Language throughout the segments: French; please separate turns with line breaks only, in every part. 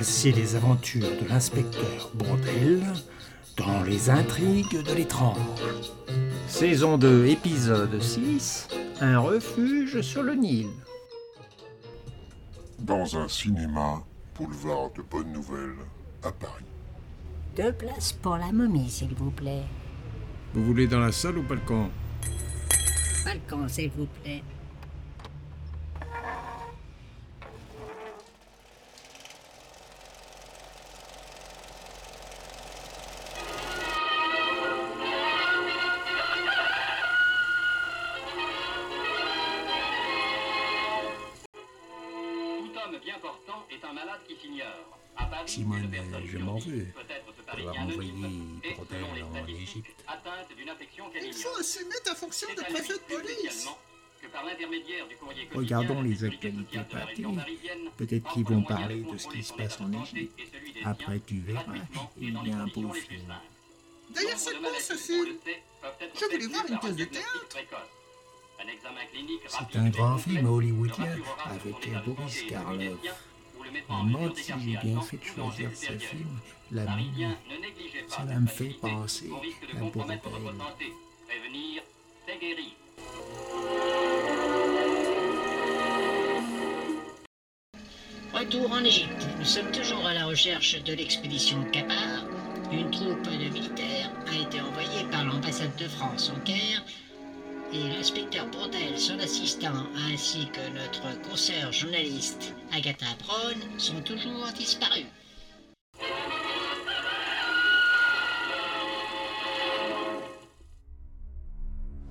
Voici les aventures de l'inspecteur Bourdel dans les intrigues de l'étrange.
Saison 2, épisode 6 Un refuge sur le Nil.
Dans un cinéma, boulevard de Bonne Nouvelle, à Paris.
Deux places pour la momie, s'il vous plaît.
Vous voulez dans la salle ou pas le camp
Balcon, s'il vous plaît.
Un malade qui s'ignore. À Paris,
Simone,
une personne
je m'en veux d'avoir envoyé Brodel en Égypte.
Il faut assumer ta fonction de préfet de police.
spécialement, que par l'intermédiaire du courrier quotidien
Regardons les actualités parties. Peut-être qu'ils vont parler
de
ce qui se passe en Égypte. Après, tu verras, il y a un beau film.
D'ailleurs, c'est
maladies,
ce film Je voulais voir une pièce de théâtre.
C'est
rapide
un grand film hollywoodien avec Boris Karloff. Je
à
bien fait de
tout
choisir
danger
ce film, La
Parisien,
Mumie.
ne négligez pas
Cela me fait penser à
santé. Prévenir, c'est.
Retour en Égypte. Nous sommes toujours à la recherche de l'expédition Kapar. Une troupe de militaires a été envoyée par l'ambassade de France au Caire et l'inspecteur Bourdel, son assistant, ainsi que notre consoeur journaliste Agatha Brown sont toujours disparus.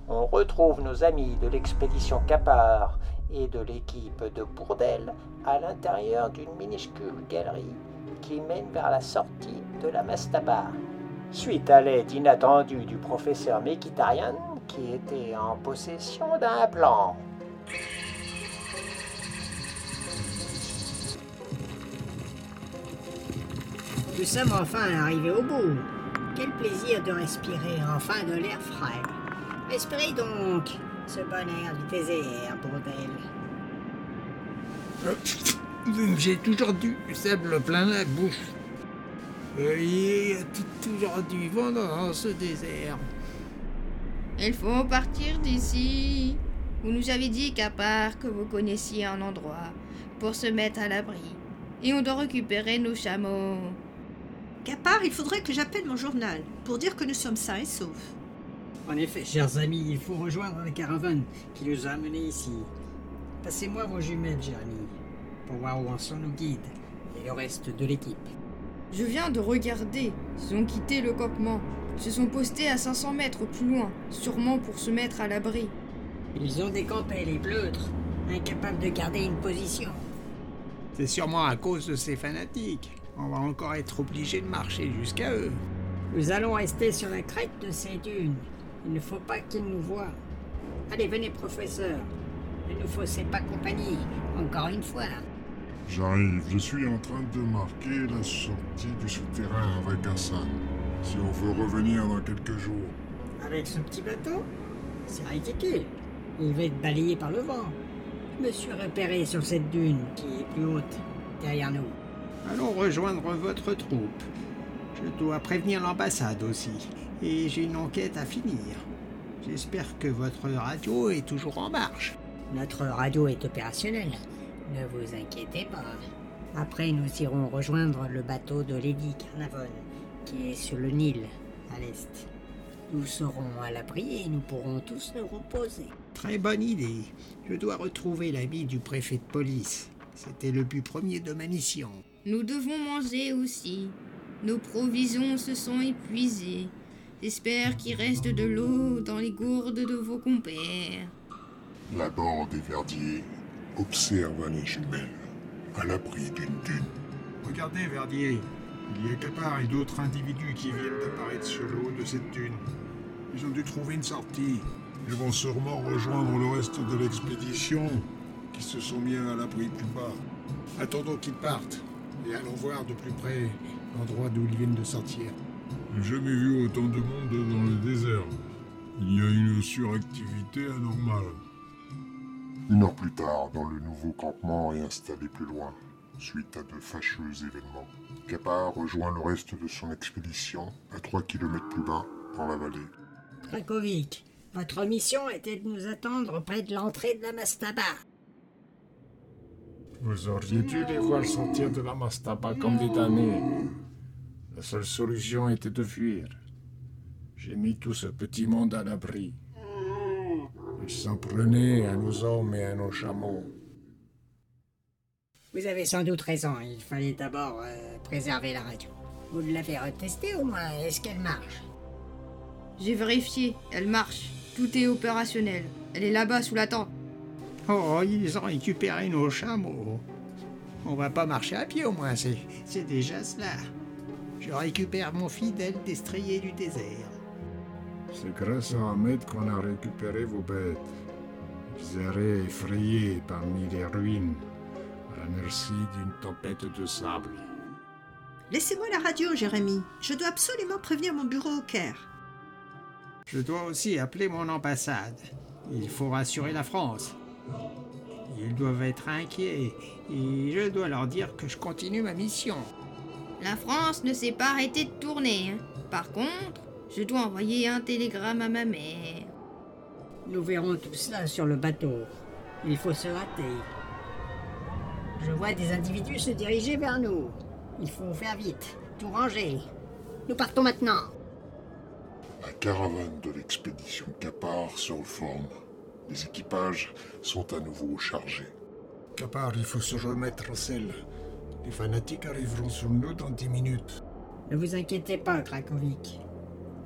On retrouve nos amis de l'expédition Capar et de l'équipe de Bourdel à l'intérieur d'une minuscule galerie qui mène vers la sortie de la mastaba. Suite à l'aide inattendue du professeur Mekitarian qui était en possession d'un plan.
Nous sommes enfin arrivés au bout. Quel plaisir de respirer enfin de l'air frais. Respirez donc ce bon air du désert, bordel.
J'ai toujours du sable plein la bouche. Euh, Il y a toujours du vent dans ce désert.
Il faut partir d'ici. Vous nous avez dit qu'à part que vous connaissiez un endroit pour se mettre à l'abri. Et on doit récupérer nos chameaux.
Capard, il faudrait que j'appelle mon journal pour dire que nous sommes sains et saufs.
En effet, chers amis, il faut rejoindre la caravane qui nous a amenés ici. Passez-moi vos jumelles, Jérémy, pour voir où en sont nos guides et le reste de l'équipe.
Je viens de regarder. Ils ont quitté le campement. Ils se sont postés à 500 mètres plus loin, sûrement pour se mettre à l'abri.
Ils ont décampé, les pleutres, incapables de garder une position.
C'est sûrement à cause de ces fanatiques. On va encore être obligé de marcher jusqu'à eux.
Nous allons rester sur la crête de ces dunes. Il ne faut pas qu'ils nous voient. Allez, venez, professeur. Ne nous faussez pas compagnie, encore une fois.
J'arrive, je suis en train de marquer la sortie du souterrain avec Hassan. Si on veut revenir dans quelques jours.
Avec ce petit bateau C'est ridicule. Il va être balayé par le vent. Je me suis repéré sur cette dune qui est plus haute, derrière nous.
Allons rejoindre votre troupe. Je dois prévenir l'ambassade aussi. Et j'ai une enquête à finir. J'espère que votre radio est toujours en marche.
Notre radio est opérationnelle. Ne vous inquiétez pas. Après, nous irons rejoindre le bateau de Lady Carnavon, qui est sur le Nil, à l'est. Nous serons à l'abri et nous pourrons tous nous reposer.
Très bonne idée. Je dois retrouver l'ami du préfet de police. C'était le but premier de ma mission.
Nous devons manger aussi. Nos provisions se sont épuisées. J'espère qu'il reste de l'eau dans les gourdes de vos compères.
La bande des Verdiers observe les jumelles à l'abri d'une dune.
Regardez, Verdier. Il y a Capard et d'autres individus qui viennent d'apparaître sur le haut de cette dune. Ils ont dû trouver une sortie.
Ils vont sûrement rejoindre le reste de l'expédition qui se sont mis à l'abri plus bas.
Attendons qu'ils partent et allons voir de plus près l'endroit d'où ils viennent de sortir.
J'ai jamais vu autant de monde dans le désert. Il y a une suractivité anormale. Une heure plus tard, dans le nouveau campement est installé plus loin, suite à de fâcheux événements. Kappa rejoint le reste de son expédition à 3 km plus bas, dans la vallée.
Krakovic, votre mission était de nous attendre près de l'entrée de la Mastaba.
Vous auriez dû les voir sortir de la Mastaba comme des damnés. La seule solution était de fuir. J'ai mis tout ce petit monde à l'abri. Ils s'en prenaient à nos hommes et à nos chameaux.
Vous avez sans doute raison, il fallait d'abord euh, préserver la radio. Vous l'avez retestée au moins, est-ce qu'elle marche?
J'ai vérifié, elle marche. Tout est opérationnel. Elle est là-bas sous la tente.
Oh, ils ont récupéré nos chameaux. On va pas marcher à pied au moins, c'est, déjà cela. Je récupère mon fidèle destrier du désert.
C'est grâce à Ahmed qu'on a récupéré vos bêtes. Ils erraient effrayés parmi les ruines, à la merci d'une tempête de sable.
Laissez-moi la radio, Jérémy. Je dois absolument prévenir mon bureau au Caire.
Je dois aussi appeler mon ambassade. Il faut rassurer la France. Ils doivent être inquiets et je dois leur dire que je continue ma mission.
La France ne s'est pas arrêtée de tourner. hein. Par contre, je dois envoyer un télégramme à ma mère.
Nous verrons tout cela sur le bateau. Il faut se hâter. Je vois des individus se diriger vers nous. Il faut faire vite, tout ranger. Nous partons maintenant.
La caravane de l'expédition Kapar se reforme. Les équipages sont à nouveau chargés.
Kapar, il faut se remettre en selle. Les fanatiques arriveront sur nous dans dix minutes.
Ne vous inquiétez pas, Krakovic.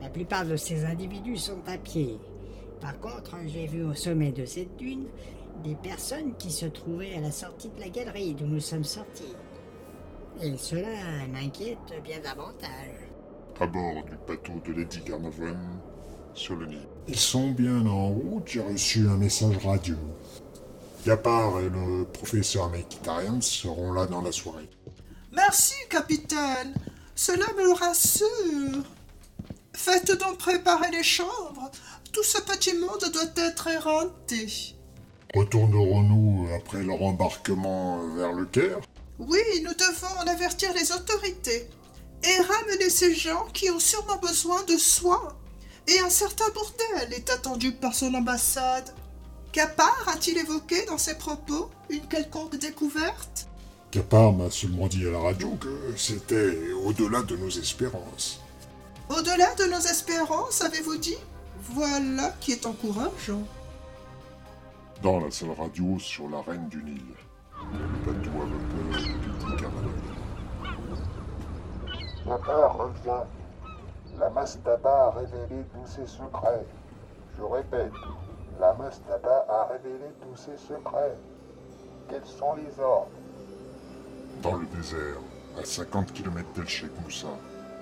La plupart de ces individus sont à pied. Par contre, j'ai vu au sommet de cette dune des personnes qui se trouvaient à la sortie de la galerie d'où nous sommes sortis. Et cela m'inquiète bien davantage.
À bord du bateau de Lady Carnarvon, sur le Nil. Ils sont bien en route, j'ai reçu un message radio. Yapar et le professeur Mekitarian seront là dans la soirée.
Merci, capitaine. Cela me rassure. Faites donc préparer les chambres. Tout ce petit monde doit être éreinté.
Retournerons-nous après leur embarquement vers le Caire
Oui, nous devons en avertir les autorités et ramener ces gens qui ont sûrement besoin de soins. Et un certain bordel est attendu par son ambassade. Capar a-t-il évoqué dans ses propos une quelconque découverte?
Kapar m'a seulement dit à la radio que c'était au-delà de nos espérances.
Au-delà de nos espérances, avez-vous dit? Voilà qui est encourageant.
Dans la salle radio sur la Reine du Nil, le bateau à vapeur Lady Carnarvon.
Papa revient. La Mastaba a révélé tous ses secrets. Je répète, la Mastaba a révélé tous ses secrets. Quels sont les ordres?
Dans le désert, à 50 km d'El Sheikh Moussa,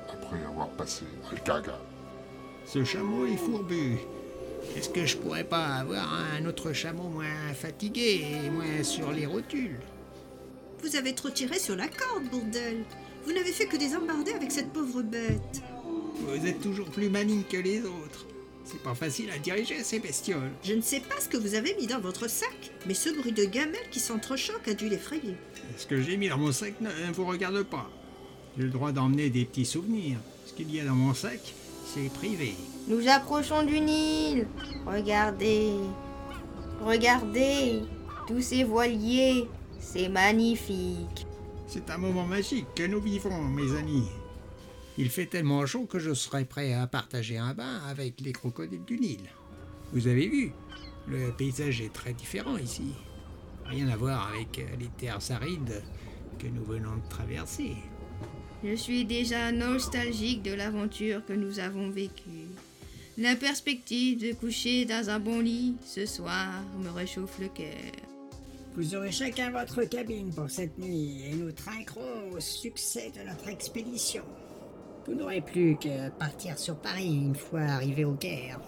après avoir passé Al-Kaga.
Ce chameau est fourbu. Est-ce que je pourrais pas avoir un autre chameau moins fatigué et moins sur les rotules?
Vous avez trop tiré sur la corde, bordel. Vous n'avez fait que des embardées avec cette pauvre bête.
Vous êtes toujours plus maligne que les autres. C'est pas facile à diriger ces bestioles.
Je ne sais pas ce que vous avez mis dans votre sac, mais ce bruit de gamelle qui s'entrechoque a dû l'effrayer.
Ce que j'ai mis dans mon sac ne ne vous regarde pas. J'ai le droit d'emmener des petits souvenirs. Ce qu'il y a dans mon sac, c'est privé.
Nous approchons du Nil. Regardez. Regardez. Tous ces voiliers. C'est magnifique.
C'est un moment magique que nous vivons, mes amis. Il fait tellement chaud que je serais prêt à partager un bain avec les crocodiles du Nil. Vous avez vu, le paysage est très différent ici. Rien à voir avec les terres arides que nous venons de traverser.
Je suis déjà nostalgique de l'aventure que nous avons vécue. La perspective de coucher dans un bon lit ce soir me réchauffe le cœur.
Vous aurez chacun votre cabine pour cette nuit et nous trinquerons au succès de notre expédition. Vous n'aurez plus que partir sur Paris une fois arrivé au Caire.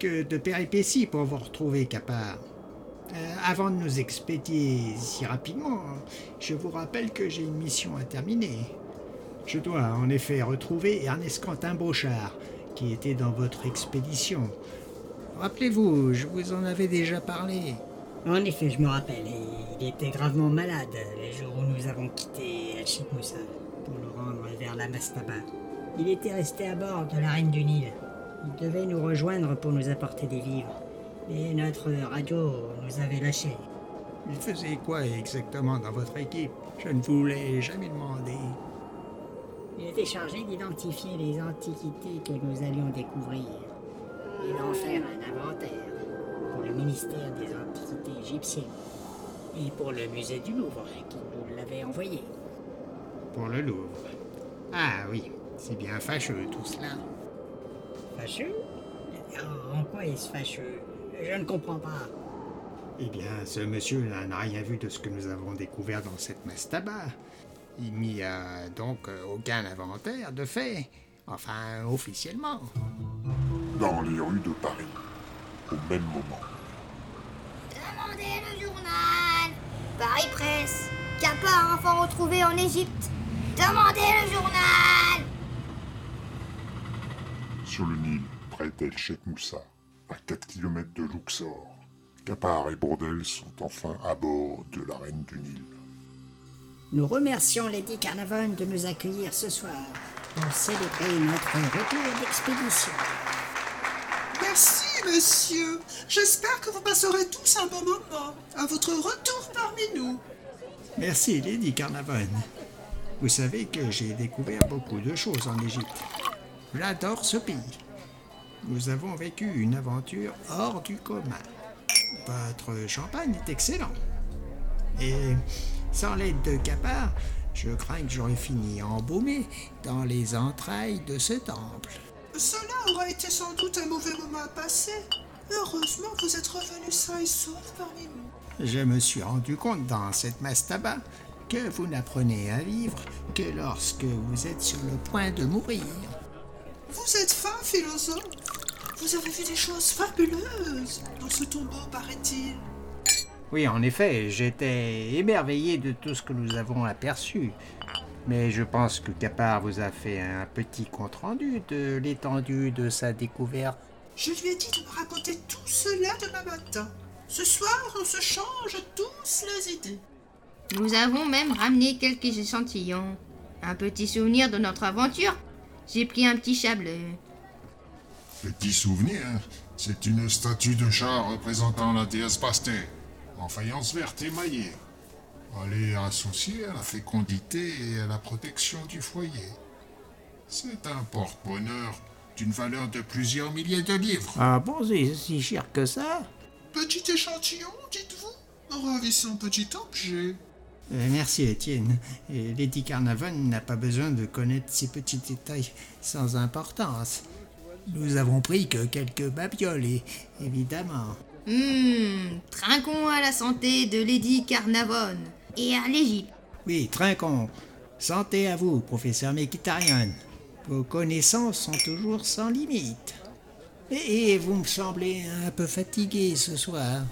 Que de péripéties pour vous retrouver, Capard. Euh, avant de nous expédier si rapidement, je vous rappelle que j'ai une mission à terminer. Je dois en effet retrouver Ernest Quentin Brochard, qui était dans votre expédition. Rappelez-vous, je vous en avais déjà parlé.
En effet, je me rappelle. Il était gravement malade les jours où nous avons quitté Moussa pour nous rendre vers la Mastaba. Il était resté à bord de la Reine du Nil. Il devait nous rejoindre pour nous apporter des vivres. Mais notre radio nous avait lâchés.
Il faisait quoi exactement dans votre équipe? Je ne vous l'ai jamais demandé.
Il était chargé d'identifier les antiquités que nous allions découvrir et d'en faire un inventaire pour le ministère des Antiquités égyptiennes et pour le musée du Louvre qui nous l'avait envoyé.
Pour le Louvre. Ah oui, c'est bien fâcheux tout cela.
Fâcheux? En quoi est-ce fâcheux? Je ne comprends pas.
Eh bien, ce monsieur-là n'a rien vu de ce que nous avons découvert dans cette mastaba. Il n'y a donc aucun inventaire de fait. Enfin, officiellement.
Dans les rues de Paris, au même moment.
Demandez le journal Paris Presse Capard enfant retrouvé en Égypte Demandez le journal
Sur le Nil, près d'El Sheikh Moussa, à 4 km de Luxor, Capard et Bourdel sont enfin à bord de la Reine du Nil.
Nous remercions Lady Carnavon de nous accueillir ce soir pour célébrer notre retour d'expédition.
Merci, monsieur. J'espère que vous passerez tous un bon moment à votre retour parmi nous.
Merci, Lady Carnavon. Vous savez que j'ai découvert beaucoup de choses en Égypte. J'adore ce pays. Nous avons vécu une aventure hors du commun. Votre champagne est excellent. Et sans l'aide de Capard, je crains que j'aurais fini embaumé dans les entrailles de ce temple.
Cela aurait été sans doute un mauvais moment à passer. Heureusement, vous êtes revenu sain et sauf parmi nous.
Je me suis rendu compte dans cette mastaba que vous n'apprenez à vivre que lorsque vous êtes sur le point de mourir.
Vous êtes fin philosophe. Vous avez vu des choses fabuleuses dans ce tombeau, paraît-il.
Oui, en effet, j'étais émerveillé de tout ce que nous avons aperçu. Mais je pense que Capard vous a fait un petit compte-rendu de l'étendue de sa découverte.
Je lui ai dit de me raconter tout cela demain matin. Ce soir, on se change tous les idées.
Nous avons même ramené quelques échantillons. Un petit souvenir de notre aventure. J'ai pris un petit chableu.
Petit souvenir, c'est une statue de chat représentant la déesse Pasté, en faïence verte émaillée. Elle est associée à la fécondité et à la protection du foyer. C'est un porte-bonheur d'une valeur de plusieurs milliers de livres.
Ah bon, c'est si cher que ça?
Petit échantillon, dites-vous Un ravissant petit objet.
Euh, merci Étienne. Et Lady Carnavon n'a pas besoin de connaître ces petits détails sans importance. Nous avons pris que quelques babioles, évidemment.
Hum, trinquons à la santé de Lady Carnavon et à l'Égypte.
Oui, trinquons. Santé à vous, professeur Mekitarian. Vos connaissances sont toujours sans limite. Et, et vous me semblez un peu fatigué ce soir.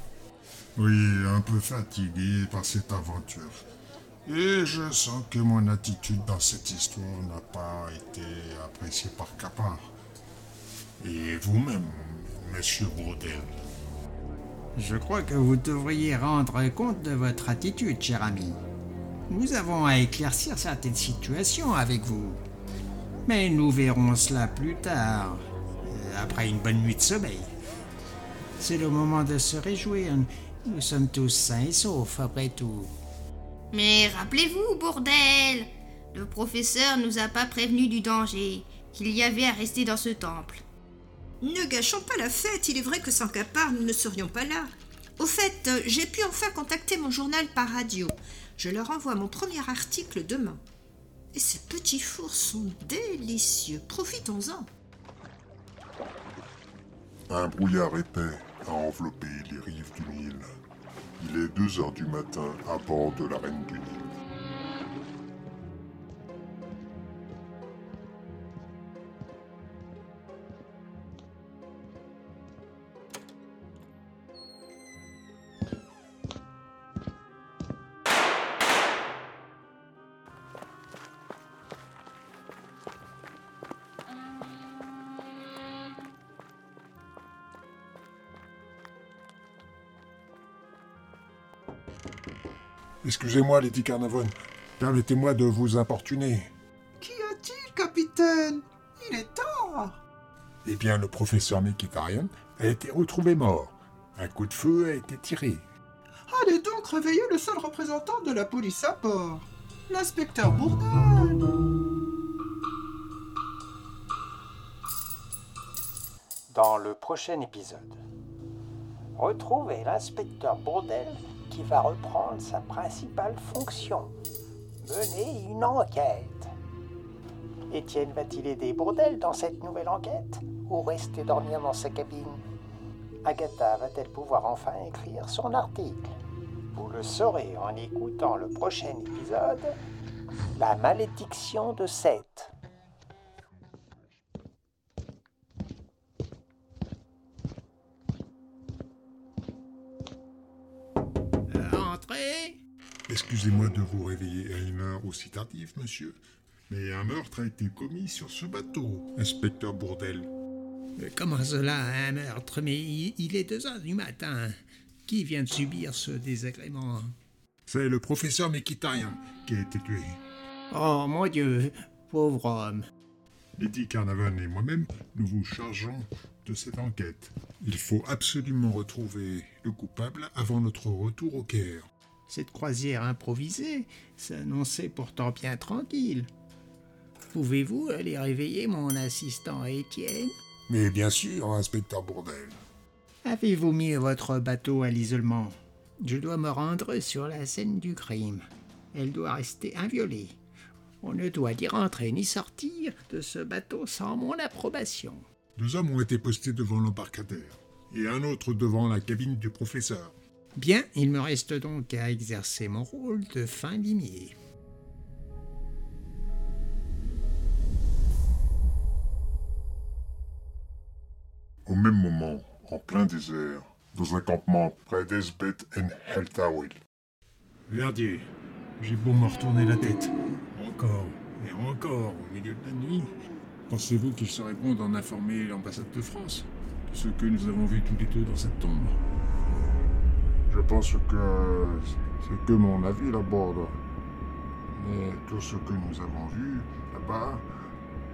Oui, un peu fatigué par cette aventure. Et je sens que mon attitude dans cette histoire n'a pas été appréciée par Capard. Et vous-même, monsieur Bourdel.
Je crois que vous devriez rendre compte de votre attitude, cher ami. Nous avons à éclaircir certaines situations avec vous. Mais nous verrons cela plus tard, euh, après une bonne nuit de sommeil. C'est le moment de se réjouir. Nous sommes tous sains et saufs, après tout.
Mais rappelez-vous, bordel Le professeur nous a pas prévenu du danger qu'il y avait à rester dans ce temple.
Ne gâchons pas la fête, il est vrai que sans Capard, nous ne serions pas là. Au fait, euh, j'ai pu enfin contacter mon journal par radio. Je leur envoie mon premier article demain. Et ces petits fours sont délicieux. Profitons-en.
Un brouillard épais a enveloppé les rives du Nil. Il est 2 heures du matin à bord de la Reine du Nil. Excusez-moi, Lady Carnavon. Permettez-moi de vous importuner.
Qu'y a-t-il, capitaine? Il est tard.
Eh bien, le professeur Mekitarian a été retrouvé mort. Un coup de feu a été tiré.
Allez donc réveiller le seul représentant de la police à bord, l'inspecteur Bourdel.
Dans le prochain épisode, retrouvez l'inspecteur Bourdel qui va reprendre sa principale fonction, mener une enquête. Étienne va-t-il aider Bourdel dans cette nouvelle enquête ou rester dormir dans sa cabine Agatha va-t-elle pouvoir enfin écrire son article? Vous le saurez en écoutant le prochain épisode, La malédiction de Seth.
Excusez-moi de vous réveiller à une heure aussi tardive, monsieur. Mais un meurtre a été commis sur ce bateau, inspecteur Bourdel.
Euh, Comment cela, un meurtre? Mais il est deux heures du matin. Qui vient de subir ce désagrément?
C'est le professeur Mekitarian qui a été tué.
Oh mon Dieu, pauvre homme.
Lady Carnarvon et moi-même, nous vous chargeons de cette enquête. Il faut absolument retrouver le coupable avant notre retour au Caire.
Cette croisière improvisée s'annonçait pourtant bien tranquille. Pouvez-vous aller réveiller mon assistant Étienne?
Mais bien sûr, inspecteur Bourdel.
Avez-vous mis votre bateau à l'isolement? Je dois me rendre sur la scène du crime. Elle doit rester inviolée. On ne doit ni rentrer ni sortir de ce bateau sans mon approbation.
Deux hommes ont été postés devant l'embarcadère et un autre devant la cabine du professeur.
Bien, il me reste donc à exercer mon rôle de fin limier.
Au même moment, en plein désert, dans un campement près d'Esbeth and Heltawil.
Verdier, j'ai beau me retourner la tête. Encore et encore au milieu de la nuit. Pensez-vous qu'il serait bon d'en informer l'ambassade de France de ce que nous avons vu tous les deux dans cette tombe?
Je pense que c'est que mon avis là-bord. Mais tout ce que nous avons vu là-bas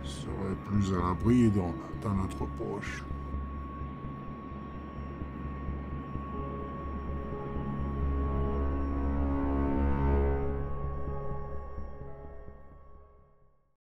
serait plus à l'abri dans, dans notre poche.